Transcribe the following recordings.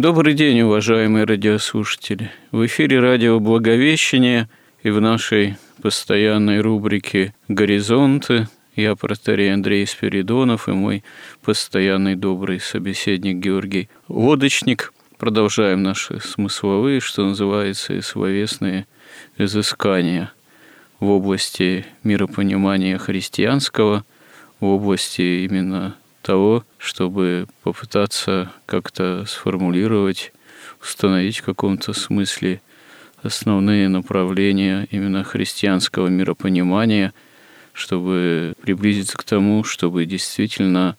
Добрый день, уважаемые радиослушатели. В эфире радио «Благовещение» и в нашей постоянной рубрике «Горизонты» я протерей Андрей Спиридонов и мой постоянный добрый собеседник Георгий Лодочник. Продолжаем наши смысловые, что называется, и словесные изыскания в области миропонимания христианского, в области именно того, чтобы попытаться как-то сформулировать, установить в каком-то смысле основные направления именно христианского миропонимания, чтобы приблизиться к тому, чтобы действительно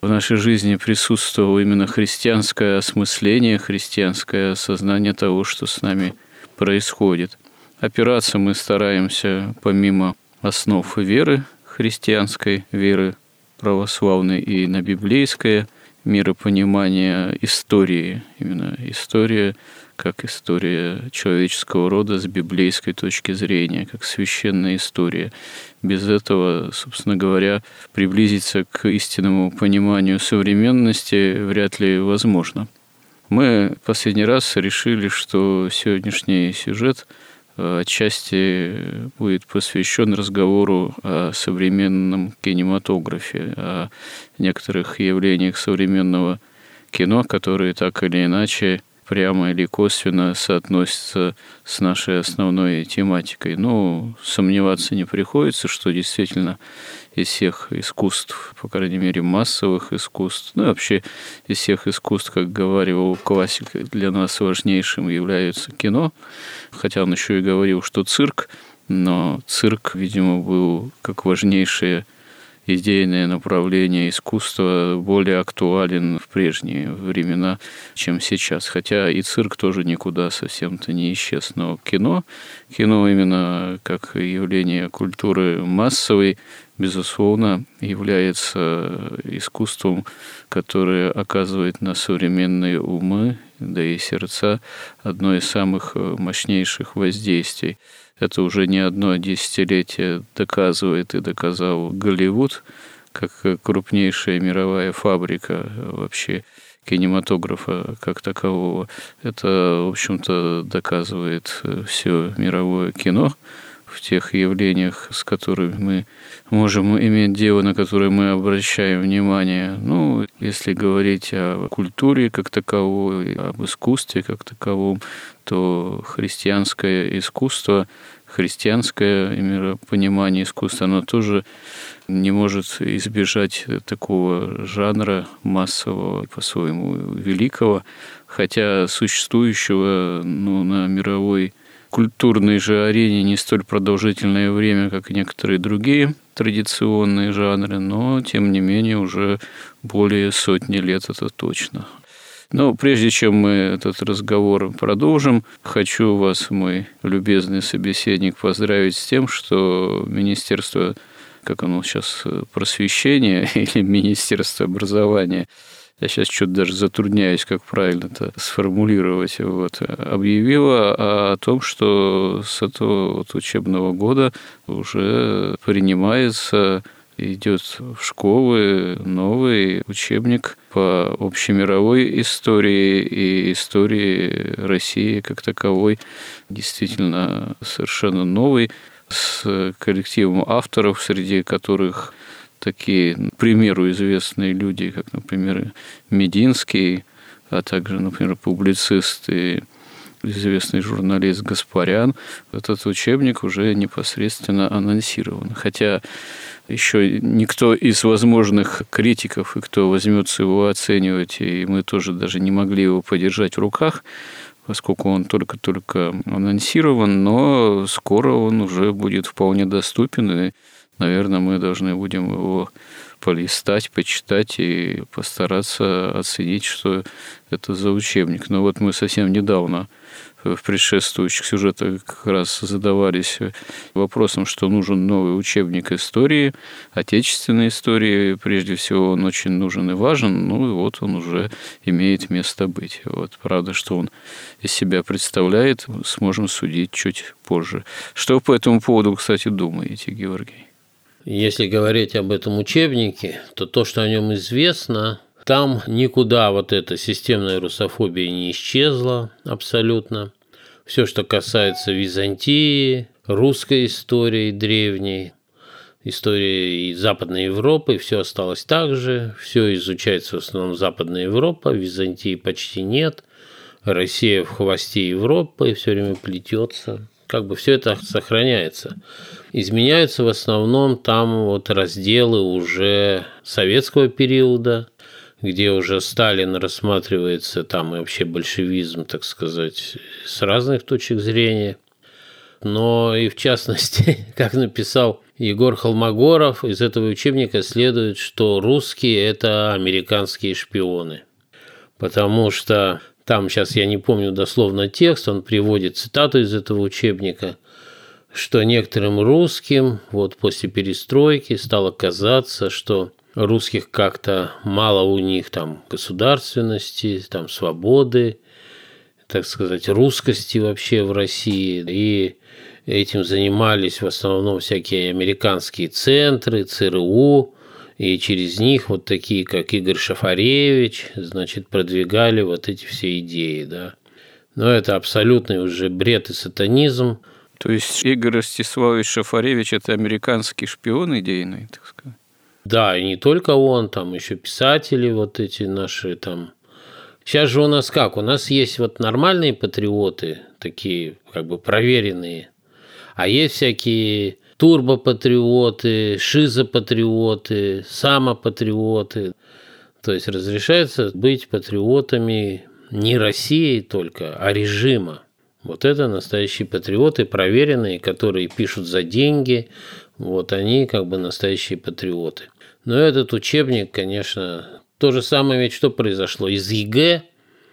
в нашей жизни присутствовало именно христианское осмысление, христианское осознание того, что с нами происходит. Опираться мы стараемся помимо основ веры, христианской веры православной и на библейское миропонимание истории. Именно история как история человеческого рода с библейской точки зрения, как священная история. Без этого, собственно говоря, приблизиться к истинному пониманию современности вряд ли возможно. Мы последний раз решили, что сегодняшний сюжет – отчасти будет посвящен разговору о современном кинематографе, о некоторых явлениях современного кино, которые так или иначе прямо или косвенно соотносятся с нашей основной тематикой. Ну, сомневаться не приходится, что действительно из всех искусств, по крайней мере, массовых искусств, ну, вообще из всех искусств, как говорил классик, для нас важнейшим является кино, хотя он еще и говорил, что цирк, но цирк, видимо, был как важнейшее идейное направление искусства более актуален в прежние времена, чем сейчас. Хотя и цирк тоже никуда совсем-то не исчез. Но кино, кино именно как явление культуры массовой, безусловно, является искусством, которое оказывает на современные умы, да и сердца одно из самых мощнейших воздействий. Это уже не одно десятилетие доказывает и доказал Голливуд, как крупнейшая мировая фабрика вообще кинематографа как такового. Это, в общем-то, доказывает все мировое кино в тех явлениях, с которыми мы можем иметь дело, на которые мы обращаем внимание. Ну, если говорить о культуре как таковой, об искусстве как таковом, то христианское искусство, христианское миропонимание искусства, оно тоже не может избежать такого жанра массового, по-своему великого, хотя существующего ну, на мировой культурной же арене не столь продолжительное время, как и некоторые другие традиционные жанры, но, тем не менее, уже более сотни лет это точно. Но прежде чем мы этот разговор продолжим, хочу вас, мой любезный собеседник, поздравить с тем, что Министерство как оно сейчас, просвещения или Министерство образования я сейчас что-то даже затрудняюсь, как правильно это сформулировать, вот, объявила о том, что с этого вот учебного года уже принимается идет в школы новый учебник по общемировой истории и истории России как таковой, действительно совершенно новый, с коллективом авторов, среди которых такие, к примеру, известные люди, как, например, Мединский, а также, например, публицист и известный журналист Гаспарян, этот учебник уже непосредственно анонсирован. Хотя еще никто из возможных критиков, и кто возьмется его оценивать, и мы тоже даже не могли его подержать в руках, поскольку он только-только анонсирован, но скоро он уже будет вполне доступен, и, наверное, мы должны будем его полистать, почитать и постараться оценить, что это за учебник. Но вот мы совсем недавно в предшествующих сюжетах как раз задавались вопросом, что нужен новый учебник истории, отечественной истории. Прежде всего, он очень нужен и важен, ну и вот он уже имеет место быть. Вот, правда, что он из себя представляет, сможем судить чуть позже. Что по этому поводу, кстати, думаете, Георгий? Если говорить об этом учебнике, то то, что о нем известно, там никуда вот эта системная русофобия не исчезла абсолютно. Все, что касается Византии, русской истории древней, истории Западной Европы, все осталось так же. Все изучается в основном Западная Европа, Византии почти нет. Россия в хвосте Европы все время плетется как бы все это сохраняется. Изменяются в основном там вот разделы уже советского периода, где уже Сталин рассматривается там и вообще большевизм, так сказать, с разных точек зрения. Но и в частности, как написал Егор Холмогоров, из этого учебника следует, что русские – это американские шпионы. Потому что там сейчас я не помню дословно текст, он приводит цитату из этого учебника, что некоторым русским вот после перестройки стало казаться, что русских как-то мало у них там государственности, там свободы, так сказать, русскости вообще в России. И этим занимались в основном всякие американские центры, ЦРУ, и через них вот такие, как Игорь Шафаревич, значит, продвигали вот эти все идеи, да. Но это абсолютный уже бред и сатанизм. То есть Игорь Ростиславович Шафаревич – это американский шпион идейный, так сказать? Да, и не только он, там еще писатели вот эти наши там. Сейчас же у нас как? У нас есть вот нормальные патриоты, такие как бы проверенные, а есть всякие турбопатриоты, шизопатриоты, самопатриоты. То есть разрешается быть патриотами не России только, а режима. Вот это настоящие патриоты, проверенные, которые пишут за деньги. Вот они как бы настоящие патриоты. Но этот учебник, конечно, то же самое ведь что произошло. Из ЕГЭ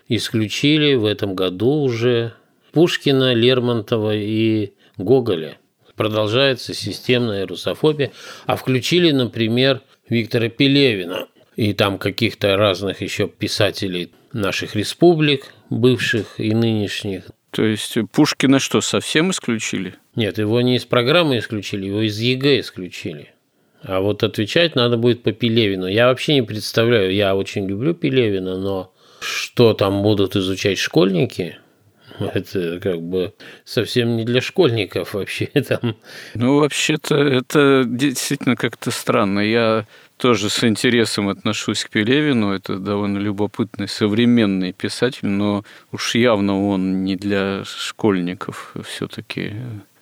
исключили в этом году уже Пушкина, Лермонтова и Гоголя продолжается системная русофобия, а включили, например, Виктора Пелевина и там каких-то разных еще писателей наших республик, бывших и нынешних. То есть Пушкина что, совсем исключили? Нет, его не из программы исключили, его из ЕГЭ исключили. А вот отвечать надо будет по Пелевину. Я вообще не представляю, я очень люблю Пелевина, но что там будут изучать школьники – Это как бы совсем не для школьников вообще там. Ну, вообще-то это действительно как-то странно. Я тоже с интересом отношусь к Пелевину. Это довольно любопытный современный писатель, но уж явно он не для школьников все-таки,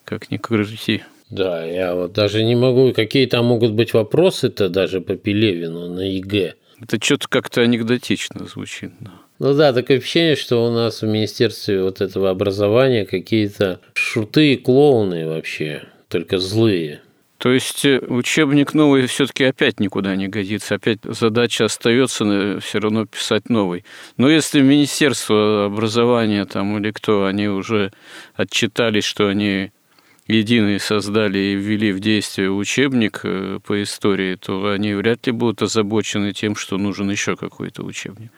как ни крути. Да, я вот даже не могу, какие там могут быть вопросы-то даже по Пелевину на ЕГЭ. Это что-то как-то анекдотично звучит. Да. Ну да, такое ощущение, что у нас в Министерстве вот этого образования какие-то шуты и клоуны вообще, только злые. То есть э, учебник новый все-таки опять никуда не годится. Опять задача остается э, все равно писать новый. Но если Министерство образования там или кто, они уже отчитались, что они единый создали и ввели в действие учебник э, по истории, то они вряд ли будут озабочены тем, что нужен еще какой-то учебник.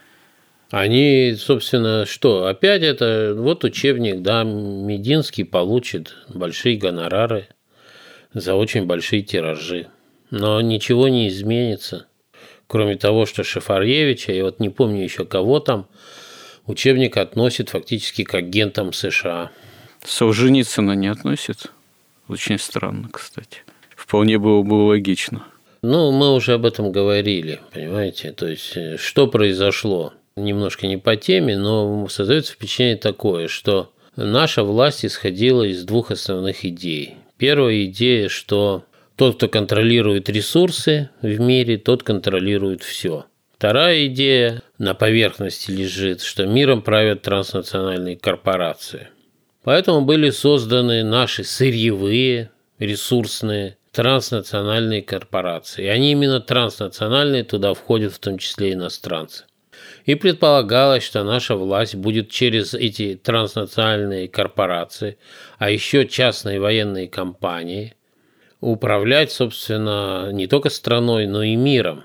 Они, собственно, что? Опять это вот учебник, да, Мединский получит большие гонорары за очень большие тиражи. Но ничего не изменится. Кроме того, что Шафаревича, я вот не помню еще кого там, учебник относит фактически к агентам США. Солженицына не относит? Очень странно, кстати. Вполне было бы логично. Ну, мы уже об этом говорили, понимаете? То есть, э, что произошло? Немножко не по теме, но создается впечатление такое, что наша власть исходила из двух основных идей. Первая идея, что тот, кто контролирует ресурсы в мире, тот контролирует все. Вторая идея на поверхности лежит, что миром правят транснациональные корпорации. Поэтому были созданы наши сырьевые, ресурсные, транснациональные корпорации. И они именно транснациональные, туда входят в том числе иностранцы. И предполагалось, что наша власть будет через эти транснациональные корпорации, а еще частные военные компании, управлять, собственно, не только страной, но и миром.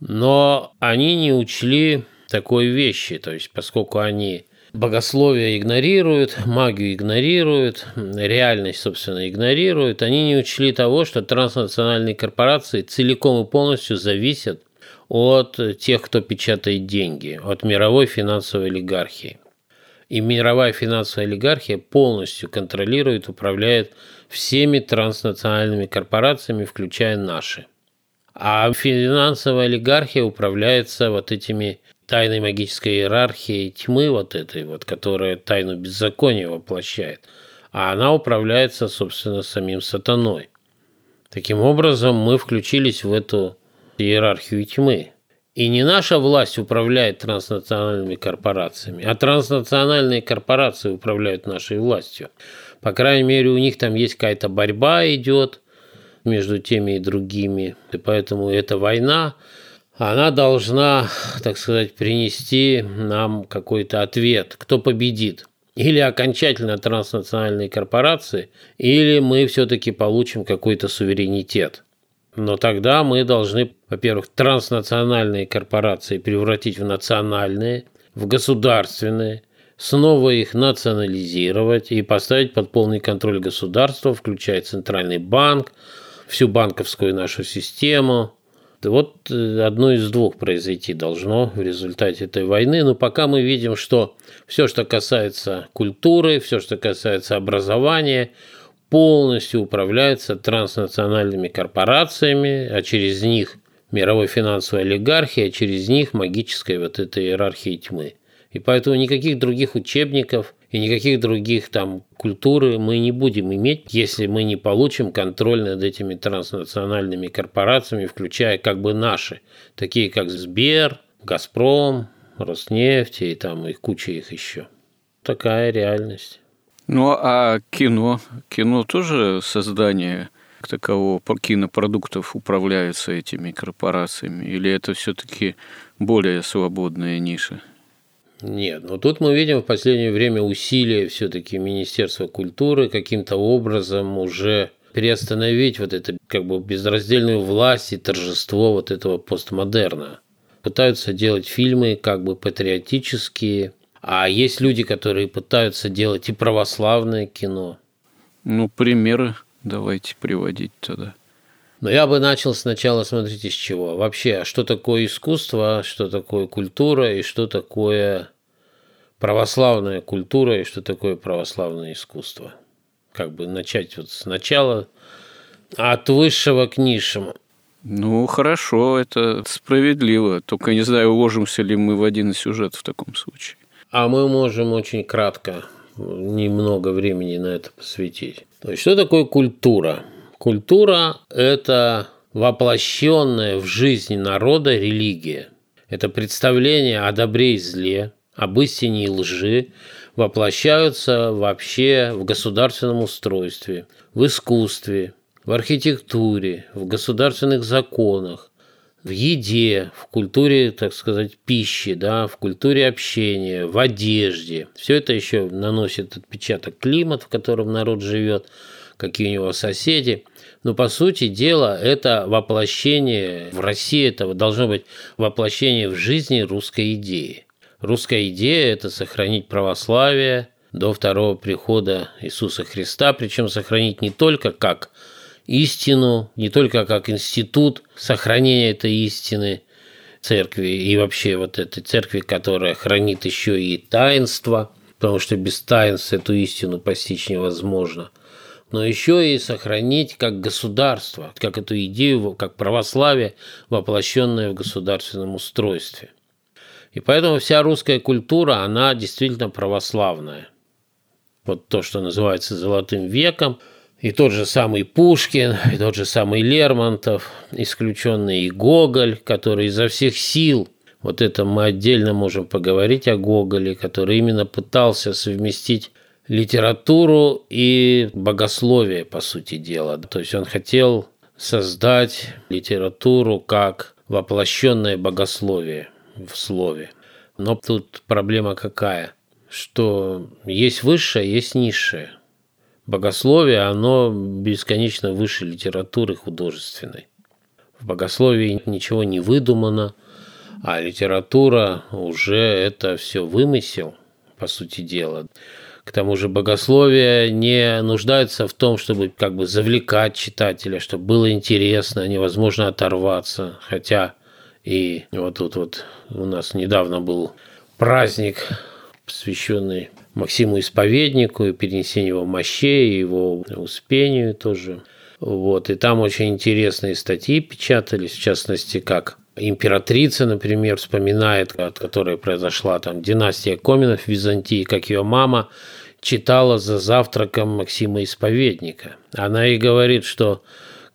Но они не учли такой вещи, то есть поскольку они богословие игнорируют, магию игнорируют, реальность, собственно, игнорируют, они не учли того, что транснациональные корпорации целиком и полностью зависят от тех, кто печатает деньги, от мировой финансовой олигархии. И мировая финансовая олигархия полностью контролирует, управляет всеми транснациональными корпорациями, включая наши. А финансовая олигархия управляется вот этими тайной магической иерархией тьмы вот этой вот, которая тайну беззакония воплощает. А она управляется, собственно, самим сатаной. Таким образом, мы включились в эту иерархию тьмы. И не наша власть управляет транснациональными корпорациями, а транснациональные корпорации управляют нашей властью. По крайней мере, у них там есть какая-то борьба идет между теми и другими. И поэтому эта война, она должна, так сказать, принести нам какой-то ответ, кто победит. Или окончательно транснациональные корпорации, или мы все-таки получим какой-то суверенитет. Но тогда мы должны, во-первых, транснациональные корпорации превратить в национальные, в государственные, снова их национализировать и поставить под полный контроль государства, включая Центральный банк, всю банковскую нашу систему. Вот э, одно из двух произойти должно в результате этой войны. Но пока мы видим, что все, что касается культуры, все, что касается образования, полностью управляется транснациональными корпорациями, а через них мировой финансовой олигархией, а через них магической вот этой иерархии тьмы. И поэтому никаких других учебников и никаких других там культуры мы не будем иметь, если мы не получим контроль над этими транснациональными корпорациями, включая как бы наши, такие как Сбер, Газпром, Роснефть и там и куча их еще. Такая реальность. Ну а кино? Кино тоже создание такового кинопродуктов управляются этими корпорациями? Или это все-таки более свободная ниша? Нет, но тут мы видим в последнее время усилия все-таки Министерства культуры каким-то образом уже приостановить вот это как бы безраздельную власть и торжество вот этого постмодерна. Пытаются делать фильмы как бы патриотические, а есть люди, которые пытаются делать и православное кино. Ну, примеры давайте приводить тогда. Но я бы начал сначала, смотрите, с чего. Вообще, что такое искусство, что такое культура и что такое православная культура и что такое православное искусство. Как бы начать вот сначала от высшего к низшему. Ну, хорошо, это справедливо. Только не знаю, уложимся ли мы в один сюжет в таком случае. А мы можем очень кратко, немного времени на это посвятить. То есть, что такое культура? Культура – это воплощенная в жизни народа религия. Это представление о добре и зле, об истине и лжи воплощаются вообще в государственном устройстве, в искусстве, в архитектуре, в государственных законах, в еде, в культуре, так сказать, пищи, да, в культуре общения, в одежде. Все это еще наносит отпечаток климат, в котором народ живет – какие у него соседи. Но по сути дела это воплощение в России, это должно быть воплощение в жизни русской идеи. Русская идея – это сохранить православие до второго прихода Иисуса Христа, причем сохранить не только как истину, не только как институт сохранения этой истины церкви и вообще вот этой церкви, которая хранит еще и таинство, потому что без таинств эту истину постичь невозможно – но еще и сохранить как государство, как эту идею, как православие, воплощенное в государственном устройстве. И поэтому вся русская культура, она действительно православная. Вот то, что называется «золотым веком», и тот же самый Пушкин, и тот же самый Лермонтов, исключенный и Гоголь, который изо всех сил Вот это мы отдельно можем поговорить о Гоголе, который именно пытался совместить литературу и богословие, по сути дела. То есть он хотел создать литературу как воплощенное богословие в слове. Но тут проблема какая? Что есть высшее, есть низшее. Богословие, оно бесконечно выше литературы художественной. В богословии ничего не выдумано, а литература уже это все вымысел, по сути дела. К тому же богословие не нуждается в том, чтобы как бы завлекать читателя, чтобы было интересно, невозможно оторваться. Хотя и вот тут вот у нас недавно был праздник, посвященный Максиму Исповеднику и перенесению его мощей, его успению тоже. Вот. И там очень интересные статьи печатались, в частности, как императрица, например, вспоминает, от которой произошла там династия Коминов в Византии, как ее мама читала за завтраком Максима Исповедника. Она и говорит, что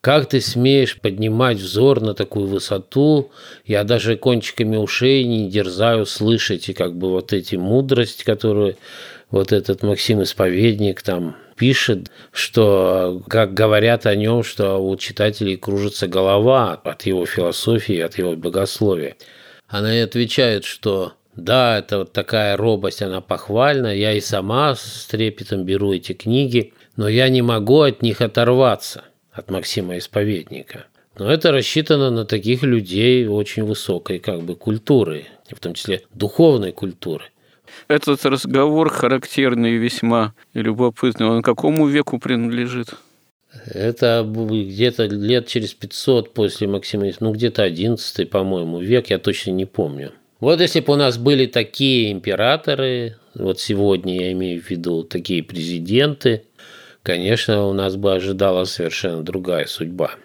как ты смеешь поднимать взор на такую высоту? Я даже кончиками ушей не дерзаю слышать и как бы вот эти мудрость, которую вот этот Максим Исповедник там пишет, что, как говорят о нем, что у читателей кружится голова от его философии, от его богословия. Она и отвечает, что да, это вот такая робость, она похвальна. Я и сама с трепетом беру эти книги, но я не могу от них оторваться, от Максима Исповедника. Но это рассчитано на таких людей очень высокой как бы культуры, в том числе духовной культуры. Этот разговор характерный весьма любопытный. Он какому веку принадлежит? Это где-то лет через 500 после Максима, ну где-то 11 по-моему, век, я точно не помню. Вот если бы у нас были такие императоры, вот сегодня я имею в виду такие президенты, конечно, у нас бы ожидала совершенно другая судьба.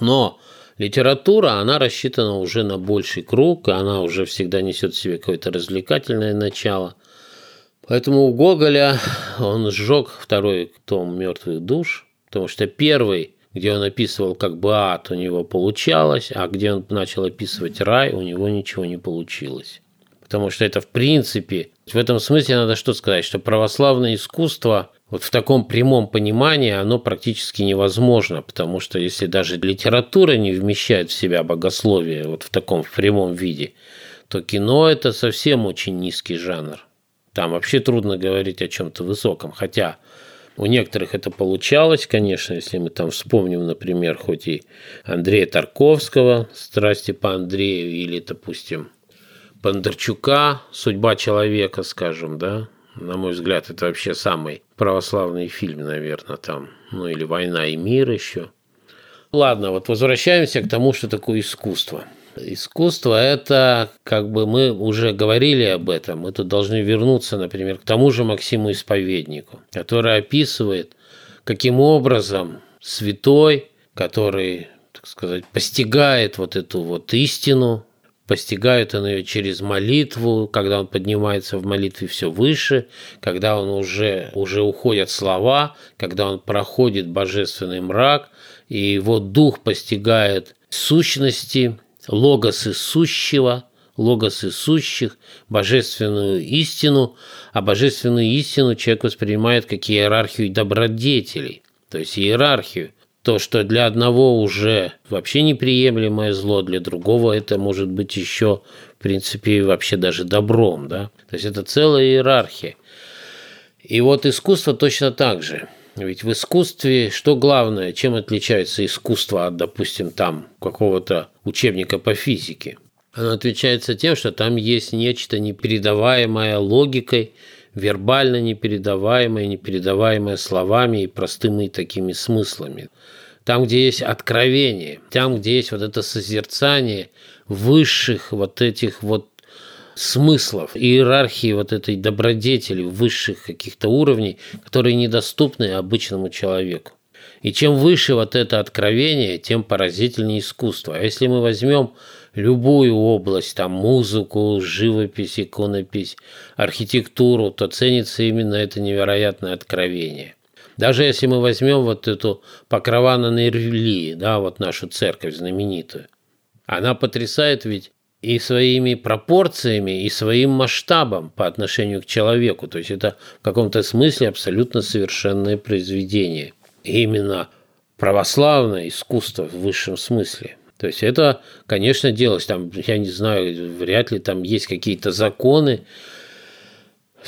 Но литература, она рассчитана уже на больший круг, она уже всегда несет в себе какое-то развлекательное начало. Поэтому у Гоголя он сжег второй том «Мертвых душ», потому что первый где он описывал, как бы ад у него получалось, а где он начал описывать рай, у него ничего не получилось. Потому что это в принципе, в этом смысле надо что сказать, что православное искусство вот в таком прямом понимании оно практически невозможно, потому что если даже литература не вмещает в себя богословие вот в таком прямом виде, то кино это совсем очень низкий жанр. Там вообще трудно говорить о чем-то высоком, хотя у некоторых это получалось, конечно, если мы там вспомним, например, хоть и Андрея Тарковского «Страсти по Андрею» или, допустим, Бондарчука «Судьба человека», скажем, да, на мой взгляд, это вообще самый православный фильм, наверное, там. Ну, или «Война и мир» еще. Ладно, вот возвращаемся к тому, что такое искусство – Искусство – это, как бы мы уже говорили об этом, мы тут должны вернуться, например, к тому же Максиму Исповеднику, который описывает, каким образом святой, который, так сказать, постигает вот эту вот истину, постигает он ее через молитву, когда он поднимается в молитве все выше, когда он уже, уже уходят слова, когда он проходит божественный мрак, и его дух постигает сущности логос сущего, логос сущих, божественную истину, а божественную истину человек воспринимает как иерархию добродетелей, то есть иерархию. То, что для одного уже вообще неприемлемое зло, для другого это может быть еще, в принципе, вообще даже добром. Да? То есть это целая иерархия. И вот искусство точно так же – ведь в искусстве что главное, чем отличается искусство от, допустим, там какого-то учебника по физике? Оно отличается тем, что там есть нечто непередаваемое логикой, вербально непередаваемое, непередаваемое словами и простыми такими смыслами. Там, где есть откровение, там, где есть вот это созерцание высших вот этих вот смыслов, иерархии вот этой добродетели высших каких-то уровней, которые недоступны обычному человеку. И чем выше вот это откровение, тем поразительнее искусство. А если мы возьмем любую область, там музыку, живопись, иконопись, архитектуру, то ценится именно это невероятное откровение. Даже если мы возьмем вот эту Покрова на Нервили, да, вот нашу церковь знаменитую, она потрясает ведь и своими пропорциями, и своим масштабом по отношению к человеку. То есть это в каком-то смысле абсолютно совершенное произведение. И именно православное искусство в высшем смысле. То есть это, конечно, делалось там, я не знаю, вряд ли там есть какие-то законы.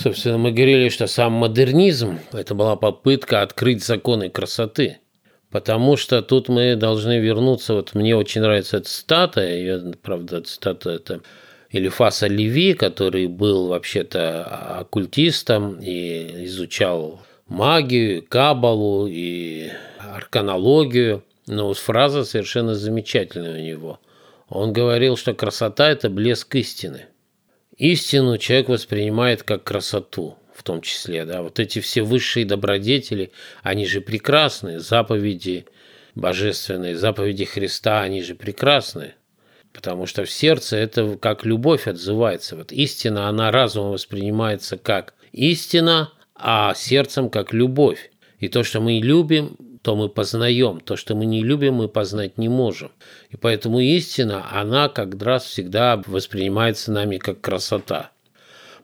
Собственно, мы говорили, что сам модернизм – это была попытка открыть законы красоты. Потому что тут мы должны вернуться, вот мне очень нравится эта цитата, ее, правда, цитата это Элифаса Леви, который был вообще-то оккультистом и изучал магию, кабалу и арканологию. Но фраза совершенно замечательная у него. Он говорил, что красота – это блеск истины. Истину человек воспринимает как красоту в том числе. Да? Вот эти все высшие добродетели, они же прекрасные. Заповеди божественные, заповеди Христа, они же прекрасны. Потому что в сердце это как любовь отзывается. Вот истина, она разумом воспринимается как истина, а сердцем как любовь. И то, что мы любим, то мы познаем. То, что мы не любим, мы познать не можем. И поэтому истина, она как раз всегда воспринимается нами как красота.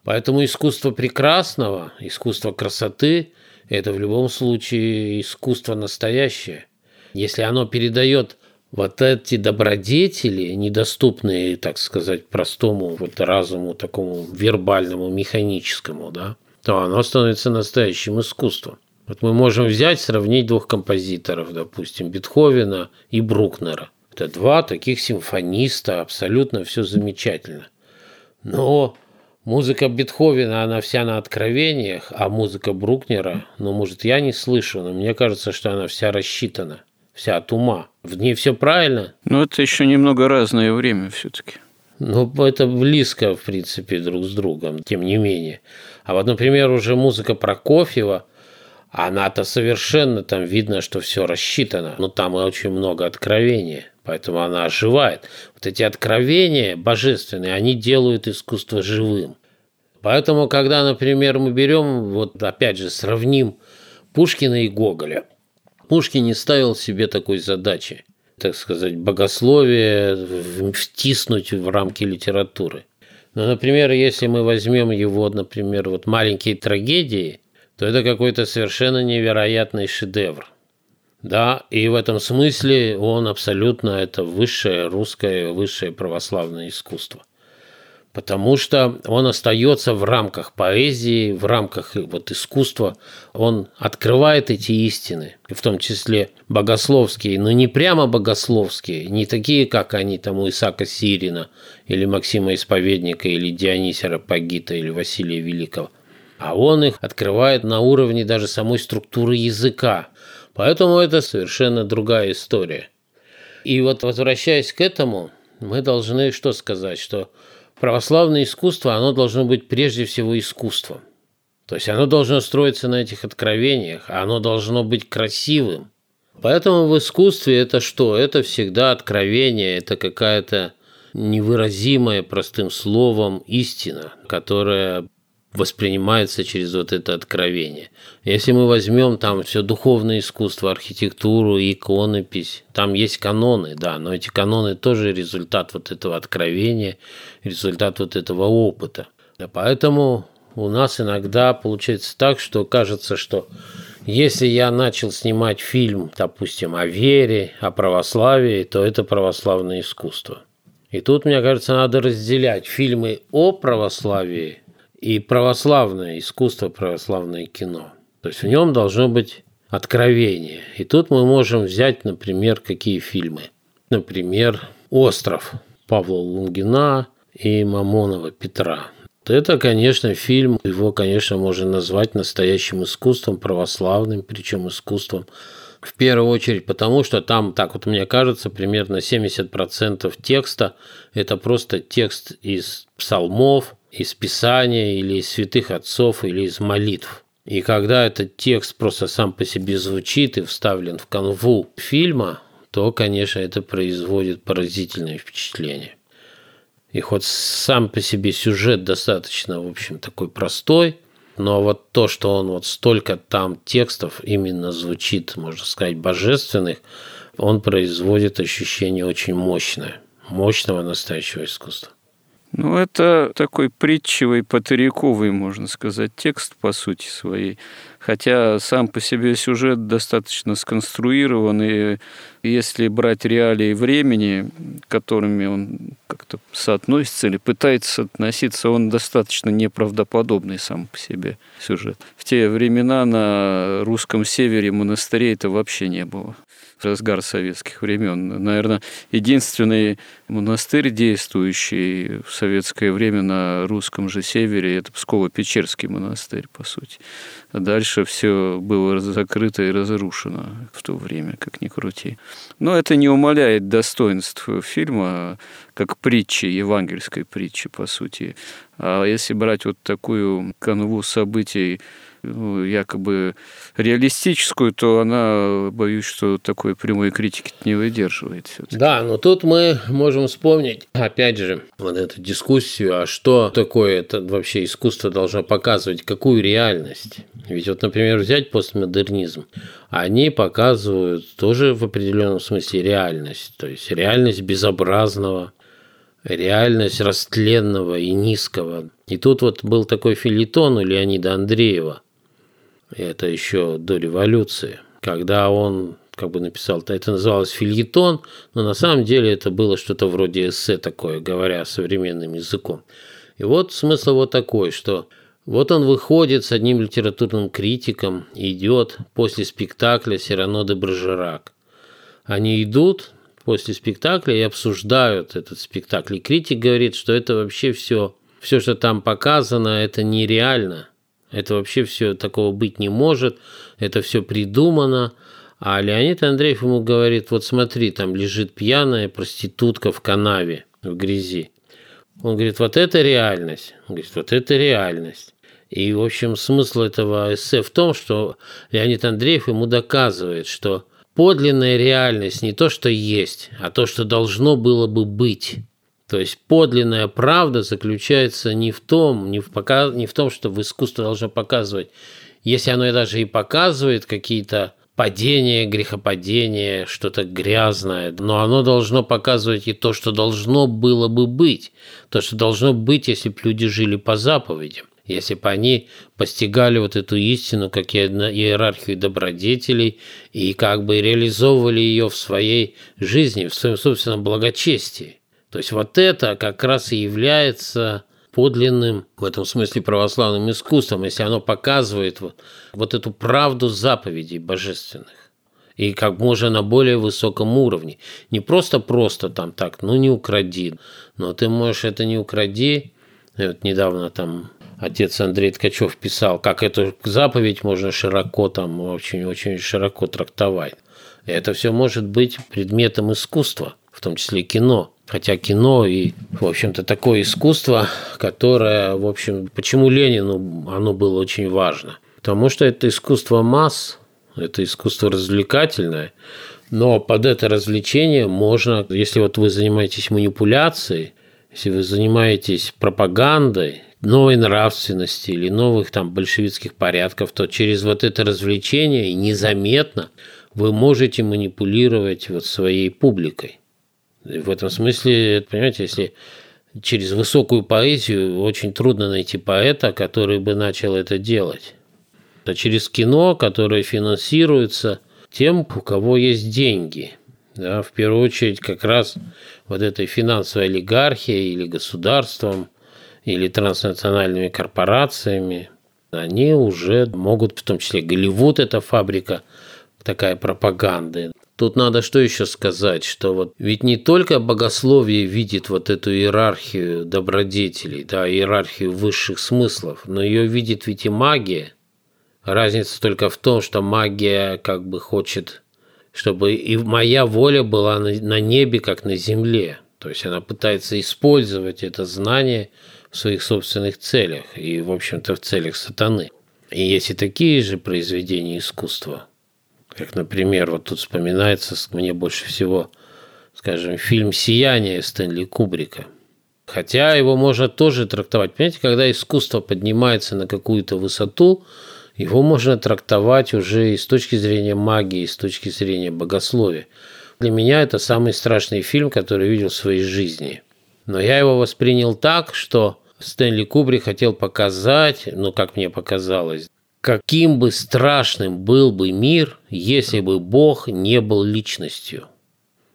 Поэтому искусство прекрасного, искусство красоты – это в любом случае искусство настоящее. Если оно передает вот эти добродетели, недоступные, так сказать, простому вот разуму, такому вербальному, механическому, да, то оно становится настоящим искусством. Вот мы можем взять, сравнить двух композиторов, допустим, Бетховена и Брукнера. Это два таких симфониста, абсолютно все замечательно. Но музыка Бетховена, она вся на откровениях, а музыка Брукнера, ну, может, я не слышу, но мне кажется, что она вся рассчитана, вся от ума. В ней все правильно. Но это еще немного разное время все-таки. Ну, это близко, в принципе, друг с другом, тем не менее. А вот, например, уже музыка Прокофьева – она-то совершенно там видно, что все рассчитано. Но там очень много откровения, поэтому она оживает. Вот эти откровения божественные, они делают искусство живым. Поэтому, когда, например, мы берем, вот опять же, сравним Пушкина и Гоголя. Пушкин не ставил себе такой задачи, так сказать, богословие втиснуть в рамки литературы. Но, например, если мы возьмем его, например, вот маленькие трагедии – то это какой-то совершенно невероятный шедевр. Да, и в этом смысле он абсолютно это высшее русское, высшее православное искусство. Потому что он остается в рамках поэзии, в рамках вот искусства. Он открывает эти истины, в том числе богословские, но не прямо богословские, не такие, как они там у Исаака Сирина, или Максима Исповедника, или Дионисия Рапагита, или Василия Великого – а он их открывает на уровне даже самой структуры языка. Поэтому это совершенно другая история. И вот возвращаясь к этому, мы должны что сказать, что православное искусство, оно должно быть прежде всего искусством. То есть оно должно строиться на этих откровениях, а оно должно быть красивым. Поэтому в искусстве это что? Это всегда откровение, это какая-то невыразимая простым словом истина, которая воспринимается через вот это откровение. Если мы возьмем там все духовное искусство, архитектуру, иконопись, там есть каноны, да, но эти каноны тоже результат вот этого откровения, результат вот этого опыта. Поэтому у нас иногда получается так, что кажется, что если я начал снимать фильм, допустим, о вере, о православии, то это православное искусство. И тут, мне кажется, надо разделять фильмы о православии и православное искусство, православное кино. То есть в нем должно быть откровение. И тут мы можем взять, например, какие фильмы. Например, «Остров» Павла Лунгина и Мамонова Петра. Это, конечно, фильм, его, конечно, можно назвать настоящим искусством, православным, причем искусством в первую очередь потому, что там, так вот мне кажется, примерно 70% текста – это просто текст из псалмов, из Писания или из святых отцов или из молитв. И когда этот текст просто сам по себе звучит и вставлен в канву фильма, то, конечно, это производит поразительное впечатление. И хоть сам по себе сюжет достаточно, в общем, такой простой, но вот то, что он вот столько там текстов именно звучит, можно сказать, божественных, он производит ощущение очень мощное, мощного настоящего искусства. Ну, это такой притчевый, патыряковый, можно сказать, текст по сути своей. Хотя сам по себе сюжет достаточно сконструирован, и если брать реалии времени, которыми он как-то соотносится или пытается соотноситься, он достаточно неправдоподобный сам по себе сюжет. В те времена на русском севере монастырей это вообще не было разгар советских времен. Наверное, единственный монастырь, действующий в советское время на русском же севере, это Псково-Печерский монастырь, по сути. А дальше все было закрыто и разрушено в то время, как ни крути. Но это не умаляет достоинств фильма, как притчи, евангельской притчи, по сути. А если брать вот такую канву событий якобы реалистическую, то она, боюсь, что такой прямой критики не выдерживает. Все-таки. Да, но тут мы можем вспомнить, опять же, вот эту дискуссию, а что такое это вообще искусство должно показывать, какую реальность. Ведь вот, например, взять постмодернизм, они показывают тоже в определенном смысле реальность, то есть реальность безобразного, реальность растленного и низкого. И тут вот был такой филитон у Леонида Андреева – это еще до революции, когда он как бы написал, это называлось фильетон, но на самом деле это было что-то вроде эссе такое, говоря современным языком. И вот смысл вот такой, что вот он выходит с одним литературным критиком идет после спектакля «Сирано де Бражерак». Они идут после спектакля и обсуждают этот спектакль. И критик говорит, что это вообще все, все, что там показано, это нереально – это вообще все такого быть не может, это все придумано. А Леонид Андреев ему говорит, вот смотри, там лежит пьяная проститутка в канаве, в грязи. Он говорит, вот это реальность. Он говорит, вот это реальность. И, в общем, смысл этого эссе в том, что Леонид Андреев ему доказывает, что подлинная реальность не то, что есть, а то, что должно было бы быть. То есть подлинная правда заключается не в том, не в, пока, не в том, что в искусство должно показывать, если оно даже и показывает какие-то падения, грехопадения, что-то грязное, но оно должно показывать и то, что должно было бы быть, то, что должно быть, если бы люди жили по заповедям, если бы они постигали вот эту истину, как иерархию добродетелей, и как бы реализовывали ее в своей жизни, в своем собственном благочестии. То есть вот это как раз и является подлинным, в этом смысле православным искусством, если оно показывает вот, вот эту правду заповедей божественных. И как можно на более высоком уровне. Не просто-просто там так, ну не укради. Но ты можешь это не укради. И вот недавно там отец Андрей Ткачев писал, как эту заповедь можно широко там, очень-очень широко трактовать. И это все может быть предметом искусства, в том числе кино – Хотя кино и, в общем-то, такое искусство, которое, в общем, почему Ленину оно было очень важно? Потому что это искусство масс, это искусство развлекательное, но под это развлечение можно, если вот вы занимаетесь манипуляцией, если вы занимаетесь пропагандой, новой нравственности или новых там большевистских порядков, то через вот это развлечение незаметно вы можете манипулировать вот своей публикой. В этом смысле, понимаете, если через высокую поэзию очень трудно найти поэта, который бы начал это делать. А через кино, которое финансируется тем, у кого есть деньги. Да, в первую очередь как раз вот этой финансовой олигархией или государством, или транснациональными корпорациями, они уже могут, в том числе Голливуд – это фабрика такая пропаганды. Тут надо что еще сказать, что вот ведь не только богословие видит вот эту иерархию добродетелей, да, иерархию высших смыслов, но ее видит ведь и магия. Разница только в том, что магия как бы хочет, чтобы и моя воля была на, небе, как на земле. То есть она пытается использовать это знание в своих собственных целях и, в общем-то, в целях сатаны. И есть и такие же произведения искусства – как, например, вот тут вспоминается мне больше всего, скажем, фильм «Сияние» Стэнли Кубрика. Хотя его можно тоже трактовать. Понимаете, когда искусство поднимается на какую-то высоту, его можно трактовать уже и с точки зрения магии, и с точки зрения богословия. Для меня это самый страшный фильм, который видел в своей жизни. Но я его воспринял так, что Стэнли Кубрик хотел показать, ну, как мне показалось, каким бы страшным был бы мир, если бы Бог не был личностью.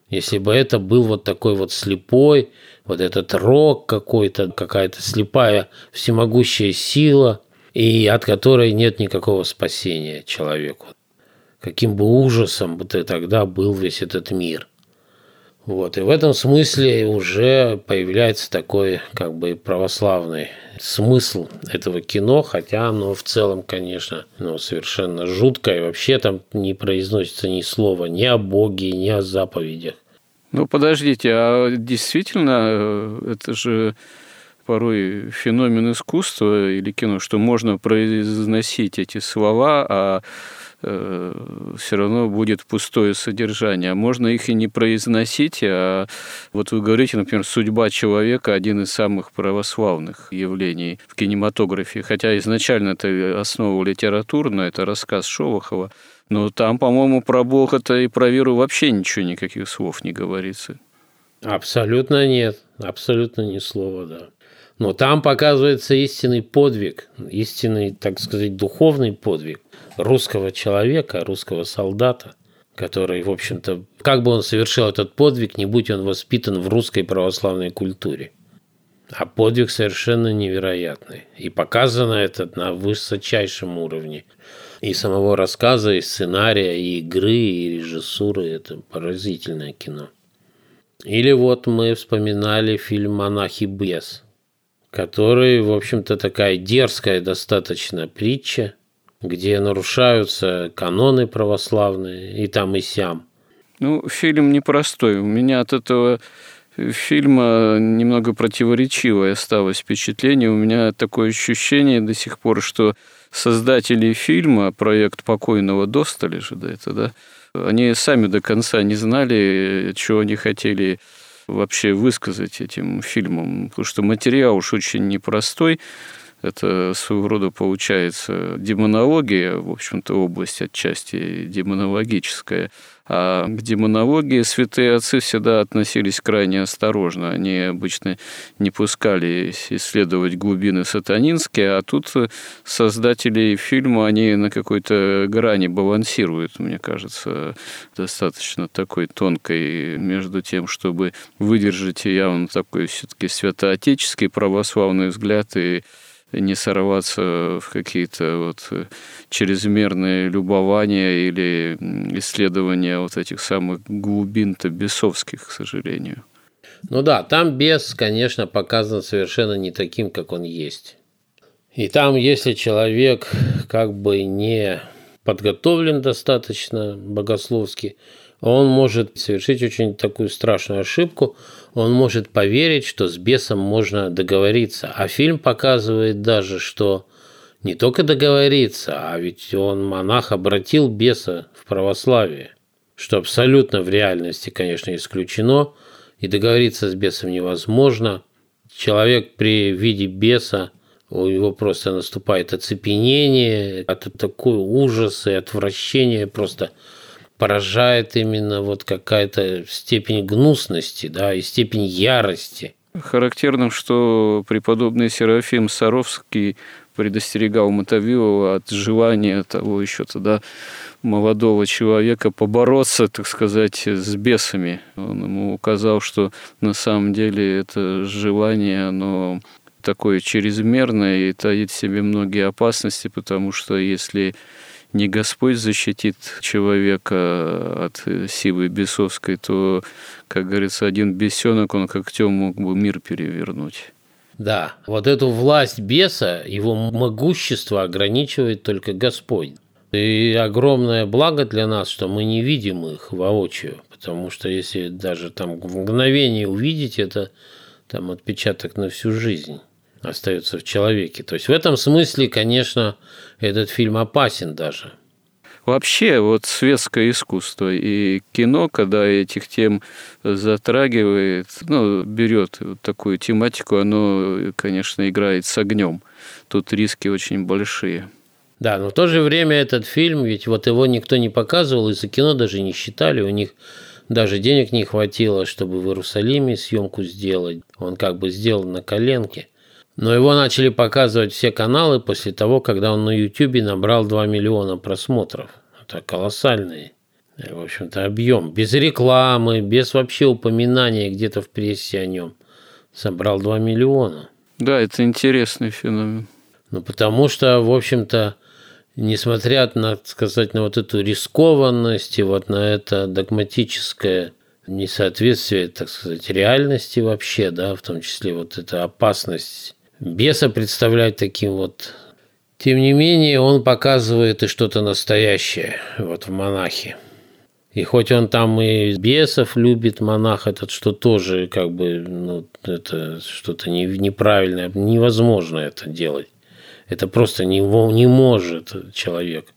Если бы это был вот такой вот слепой, вот этот рок какой-то, какая-то слепая всемогущая сила, и от которой нет никакого спасения человеку. Каким бы ужасом бы тогда был весь этот мир. Вот, и в этом смысле уже появляется такой как бы православный смысл этого кино, хотя оно в целом, конечно, ну, совершенно жуткое. Вообще там не произносится ни слова ни о Боге, ни о заповедях. Ну, подождите, а действительно э, это же порой феномен искусства или кино, что можно произносить эти слова, а Все равно будет пустое содержание. Можно их и не произносить, а вот вы говорите, например, судьба человека – один из самых православных явлений в кинематографе, хотя изначально это основа литературная, это рассказ Шолохова, но там, по-моему, про Бога-то и про веру вообще ничего, никаких слов не говорится. Абсолютно нет, абсолютно ни слова, да. Но там показывается истинный подвиг, истинный, так сказать, духовный подвиг русского человека, русского солдата, который, в общем-то, как бы он совершил этот подвиг, не будь он воспитан в русской православной культуре. А подвиг совершенно невероятный. И показано это на высочайшем уровне. И самого рассказа, и сценария, и игры, и режиссуры. Это поразительное кино. Или вот мы вспоминали фильм «Монахи без», который, в общем-то, такая дерзкая достаточно притча – где нарушаются каноны православные и там и сям. Ну, фильм непростой. У меня от этого фильма немного противоречивое осталось впечатление. У меня такое ощущение до сих пор, что создатели фильма, проект покойного Достали же, да, это, да, они сами до конца не знали, чего они хотели вообще высказать этим фильмом, потому что материал уж очень непростой. Это своего рода получается демонология, в общем-то, область отчасти демонологическая. А к демонологии святые отцы всегда относились крайне осторожно. Они обычно не пускали исследовать глубины сатанинские, а тут создатели фильма, они на какой-то грани балансируют, мне кажется, достаточно такой тонкой между тем, чтобы выдержать явно такой все-таки святоотеческий православный взгляд и не сорваться в какие-то вот чрезмерные любования или исследования вот этих самых глубин-то бесовских, к сожалению. Ну да, там бес, конечно, показан совершенно не таким, как он есть. И там, если человек как бы не подготовлен достаточно богословски, он может совершить очень такую страшную ошибку. Он может поверить, что с бесом можно договориться. А фильм показывает даже, что не только договориться, а ведь он, монах, обратил беса в православие, что абсолютно в реальности, конечно, исключено, и договориться с бесом невозможно. Человек при виде беса, у него просто наступает оцепенение, это такой ужас и отвращение просто – поражает именно вот какая-то степень гнусности, да, и степень ярости. Характерно, что преподобный Серафим Саровский предостерегал Мотовилова от желания того еще тогда молодого человека побороться, так сказать, с бесами. Он ему указал, что на самом деле это желание, оно такое чрезмерное и таит в себе многие опасности, потому что если не Господь защитит человека от силы бесовской, то, как говорится, один бесенок, он как тем мог бы мир перевернуть. Да, вот эту власть беса, его могущество ограничивает только Господь. И огромное благо для нас, что мы не видим их воочию, потому что если даже там в мгновение увидеть, это там отпечаток на всю жизнь остается в человеке. То есть в этом смысле, конечно, этот фильм опасен даже. Вообще, вот светское искусство и кино, когда этих тем затрагивает, ну, берет вот такую тематику, оно, конечно, играет с огнем. Тут риски очень большие. Да, но в то же время этот фильм, ведь вот его никто не показывал, и за кино даже не считали, у них даже денег не хватило, чтобы в Иерусалиме съемку сделать. Он как бы сделал на коленке. Но его начали показывать все каналы после того, когда он на YouTube набрал 2 миллиона просмотров. Это колоссальный, в общем-то, объем. Без рекламы, без вообще упоминания где-то в прессе о нем. Собрал 2 миллиона. Да, это интересный феномен. Ну, потому что, в общем-то, несмотря на, сказать, на вот эту рискованность и вот на это догматическое несоответствие, так сказать, реальности вообще, да, в том числе вот эта опасность беса представлять таким вот. Тем не менее, он показывает и что-то настоящее вот в монахе. И хоть он там и бесов любит, монах этот, что тоже как бы, ну, это что-то не, неправильное, невозможно это делать. Это просто не, не может человек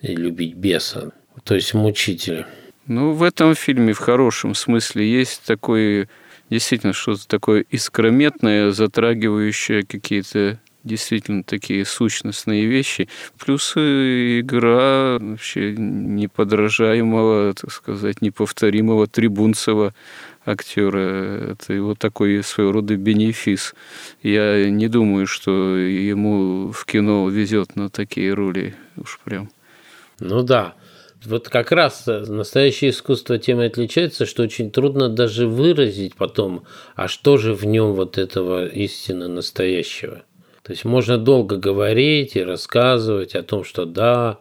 любить беса, то есть мучителя. Ну, в этом фильме в хорошем смысле есть такой действительно что-то такое искрометное, затрагивающее какие-то действительно такие сущностные вещи. Плюс игра вообще неподражаемого, так сказать, неповторимого Трибунцева актера. Это его такой своего рода бенефис. Я не думаю, что ему в кино везет на такие роли уж прям. Ну да. Вот как раз настоящее искусство тем и отличается, что очень трудно даже выразить потом, а что же в нем вот этого истинно настоящего. То есть можно долго говорить и рассказывать о том, что да,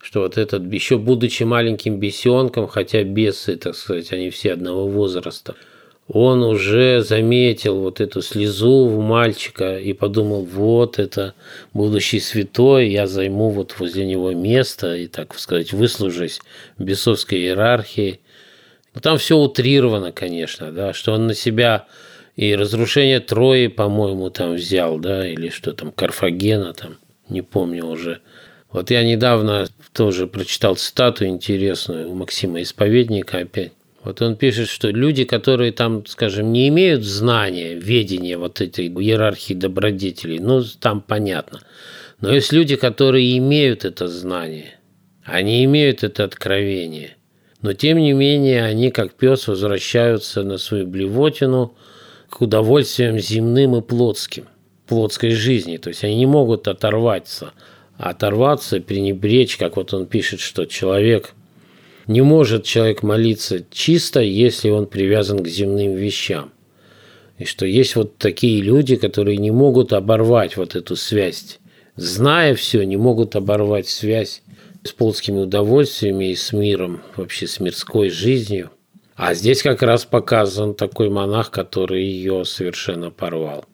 что вот этот, еще будучи маленьким бесенком, хотя бесы, так сказать, они все одного возраста – он уже заметил вот эту слезу в мальчика и подумал, вот это будущий святой, я займу вот возле него место и, так сказать, выслужусь в бесовской иерархии. Но там все утрировано, конечно, да, что он на себя и разрушение Трои, по-моему, там взял, да, или что там, Карфагена там, не помню уже. Вот я недавно тоже прочитал цитату интересную у Максима Исповедника опять. Вот он пишет, что люди, которые там, скажем, не имеют знания, ведения вот этой иерархии добродетелей, ну, там понятно. Но есть люди, которые имеют это знание, они имеют это откровение. Но тем не менее, они, как пес, возвращаются на свою блевотину к удовольствиям земным и плотским, плотской жизни. То есть они не могут оторваться, оторваться, пренебречь, как вот он пишет, что человек – не может человек молиться чисто, если он привязан к земным вещам. И что есть вот такие люди, которые не могут оборвать вот эту связь. Зная все, не могут оборвать связь с плотскими удовольствиями и с миром, вообще с мирской жизнью. А здесь как раз показан такой монах, который ее совершенно порвал.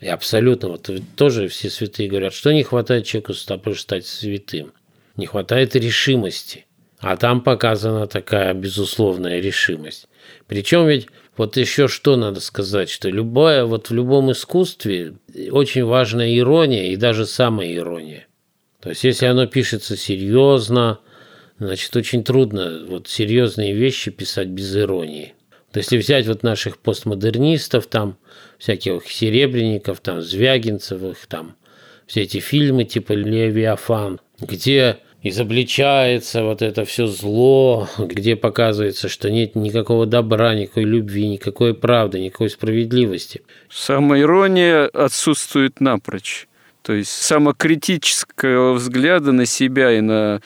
И абсолютно, вот тоже все святые говорят, что не хватает человеку, чтобы стать святым. Не хватает решимости. А там показана такая безусловная решимость. Причем ведь вот еще что надо сказать, что любое, вот в любом искусстве очень важна ирония и даже самая ирония. То есть если оно пишется серьезно, значит очень трудно вот серьезные вещи писать без иронии. То есть если взять вот наших постмодернистов, там всяких серебряников, там Звягинцевых, там все эти фильмы типа «Левиафан», где изобличается вот это все зло, где показывается, что нет никакого добра, никакой любви, никакой правды, никакой справедливости. Самоирония отсутствует напрочь. То есть самокритического взгляда на себя и на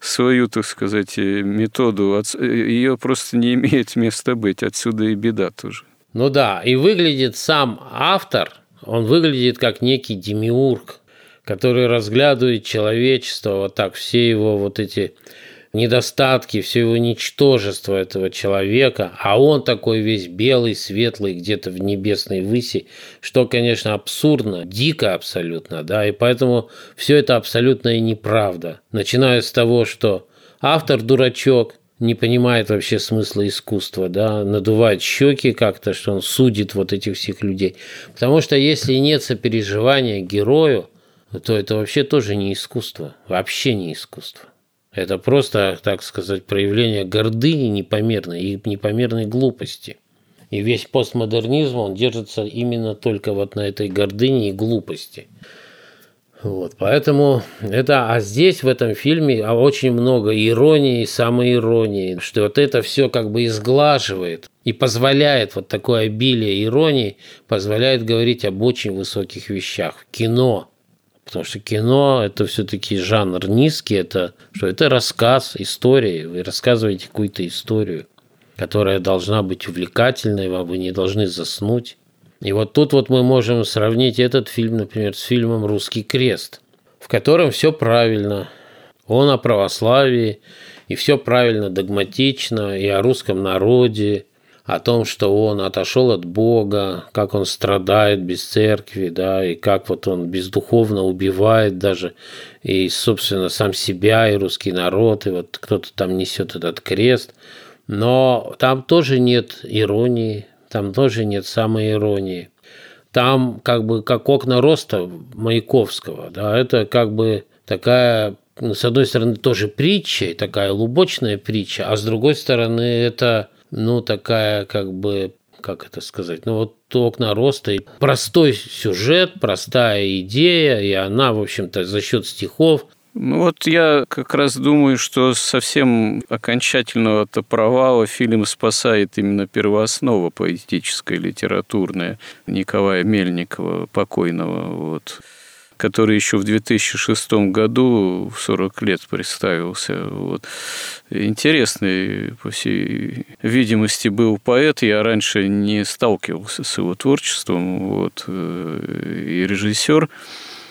свою, так сказать, методу, ее просто не имеет места быть. Отсюда и беда тоже. Ну да, и выглядит сам автор, он выглядит как некий демиург, который разглядывает человечество, вот так, все его вот эти недостатки, все его ничтожество этого человека, а он такой весь белый, светлый, где-то в небесной выси, что, конечно, абсурдно, дико абсолютно, да, и поэтому все это абсолютно и неправда. Начиная с того, что автор дурачок, не понимает вообще смысла искусства, да, надувает щеки как-то, что он судит вот этих всех людей. Потому что если нет сопереживания герою, то это вообще тоже не искусство, вообще не искусство. Это просто, так сказать, проявление гордыни непомерной и непомерной глупости. И весь постмодернизм, он держится именно только вот на этой гордыне и глупости. Вот, поэтому это, а здесь в этом фильме а очень много иронии, самоиронии, что вот это все как бы изглаживает и позволяет вот такое обилие иронии, позволяет говорить об очень высоких вещах. Кино, Потому что кино – это все-таки жанр низкий, это что? Это рассказ, история. Вы рассказываете какую-то историю, которая должна быть увлекательной, вам вы не должны заснуть. И вот тут вот мы можем сравнить этот фильм, например, с фильмом «Русский крест», в котором все правильно. Он о православии, и все правильно, догматично, и о русском народе, о том, что он отошел от Бога, как он страдает без церкви, да, и как вот он бездуховно убивает даже и, собственно, сам себя, и русский народ, и вот кто-то там несет этот крест. Но там тоже нет иронии, там тоже нет самой иронии. Там как бы как окна роста Маяковского, да, это как бы такая с одной стороны, тоже притча, такая лубочная притча, а с другой стороны, это ну, такая как бы как это сказать, ну вот окна роста, и простой сюжет, простая идея, и она, в общем-то, за счет стихов ну вот я как раз думаю, что совсем окончательного-то провала фильм спасает именно первооснова поэтическая, литературная Николая Мельникова, покойного. Вот который еще в 2006 году в 40 лет представился. Вот. Интересный, по всей видимости, был поэт. Я раньше не сталкивался с его творчеством. Вот. Э, и режиссер.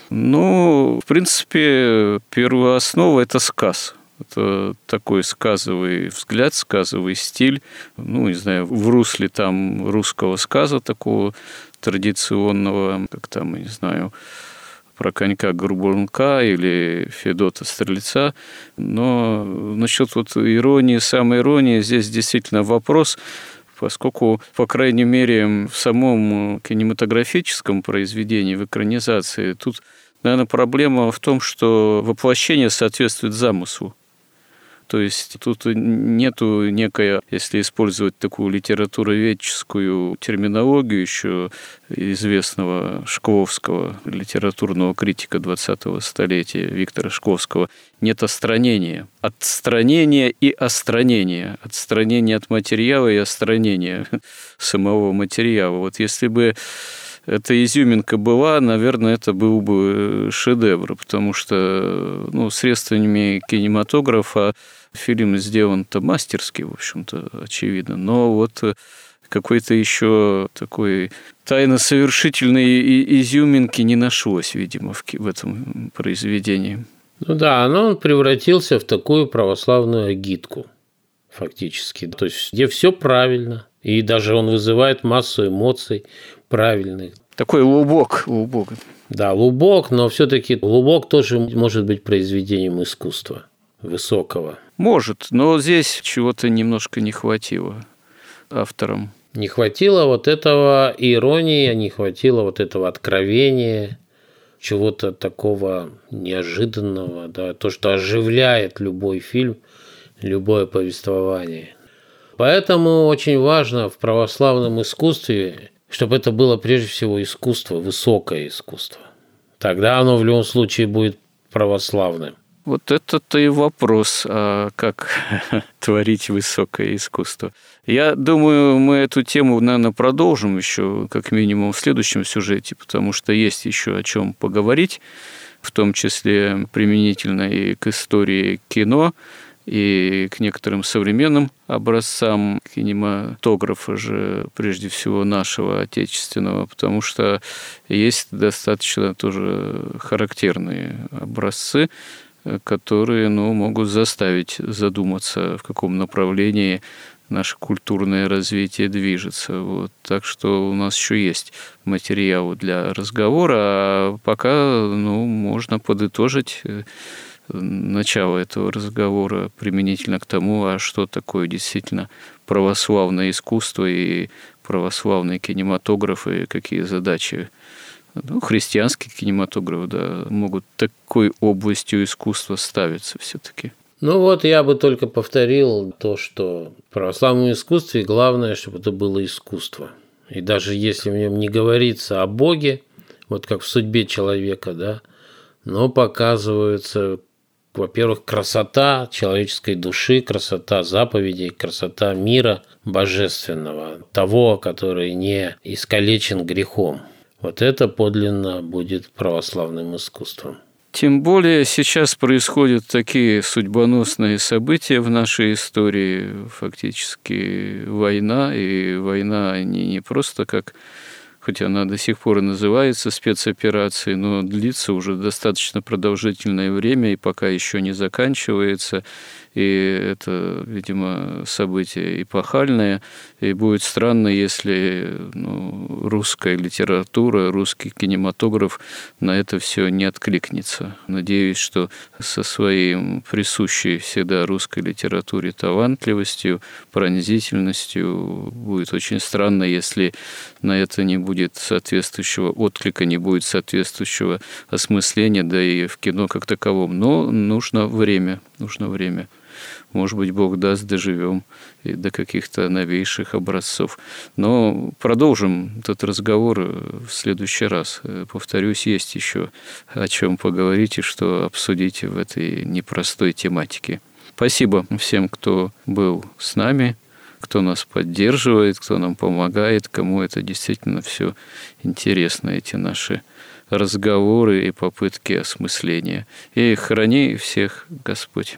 Ну, в принципе, первооснова – это сказ. Это такой сказовый взгляд, сказовый стиль, ну, не знаю, в русле там русского сказа такого традиционного, как там, не знаю, про конька Горбунка или Федота Стрельца. Но насчет вот иронии, самой иронии, здесь действительно вопрос, поскольку, по крайней мере, в самом кинематографическом произведении, в экранизации, тут, наверное, проблема в том, что воплощение соответствует замыслу. То есть тут нету некой, если использовать такую литературоведческую терминологию еще известного Шкловского, литературного критика 20-го столетия Виктора Шкловского, нет отстранения. Отстранение и остранение. Отстранение от материала и остранение самого материала. Вот если бы эта изюминка была, наверное, это был бы шедевр, потому что ну, средствами кинематографа фильм сделан-то мастерски, в общем-то, очевидно. Но вот какой-то еще такой тайно-совершительной изюминки не нашлось, видимо, в этом произведении. Ну да, но он превратился в такую православную агитку, фактически. То есть, где все правильно, и даже он вызывает массу эмоций правильных. Такой лубок, лубок. Да, лубок, но все-таки лубок тоже может быть произведением искусства высокого. Может, но здесь чего-то немножко не хватило авторам. Не хватило вот этого иронии, не хватило вот этого откровения, чего-то такого неожиданного, да, то, что оживляет любой фильм, любое повествование. Поэтому очень важно в православном искусстве, чтобы это было прежде всего искусство, высокое искусство. Тогда оно в любом случае будет православным. Вот это-то и вопрос, а как творить высокое искусство. Я думаю, мы эту тему, наверное, продолжим еще как минимум в следующем сюжете, потому что есть еще о чем поговорить, в том числе применительно и к истории кино, и к некоторым современным образцам кинематографа же, прежде всего нашего отечественного, потому что есть достаточно тоже характерные образцы, которые ну, могут заставить задуматься, в каком направлении наше культурное развитие движется. Вот. Так что у нас еще есть материалы для разговора, а пока ну, можно подытожить э, начало этого разговора применительно к тому, а что такое действительно православное искусство и православный кинематограф, и какие задачи ну, христианский кинематограф, да, могут такой областью искусства ставиться все-таки. Ну вот я бы только повторил то, что в православном искусстве главное, чтобы это было искусство. И даже если в нем не говорится о Боге, вот как в судьбе человека, да, но показывается, во-первых, красота человеческой души, красота заповедей, красота мира божественного, того, который не искалечен грехом. Вот это подлинно будет православным искусством. Тем более сейчас происходят такие судьбоносные события в нашей истории, фактически война, и война не, не просто как хоть она до сих пор и называется спецоперацией, но длится уже достаточно продолжительное время и пока еще не заканчивается и это, видимо, событие эпохальное, и будет странно, если ну, русская литература, русский кинематограф на это все не откликнется. Надеюсь, что со своей присущей всегда русской литературе талантливостью, пронзительностью будет очень странно, если на это не будет соответствующего отклика, не будет соответствующего осмысления, да и в кино как таковом. Но нужно время, нужно время. Может быть, Бог даст, доживем и до каких-то новейших образцов. Но продолжим этот разговор в следующий раз. Повторюсь, есть еще о чем поговорить и что обсудить в этой непростой тематике. Спасибо всем, кто был с нами, кто нас поддерживает, кто нам помогает, кому это действительно все интересно, эти наши разговоры и попытки осмысления. И храни всех Господь.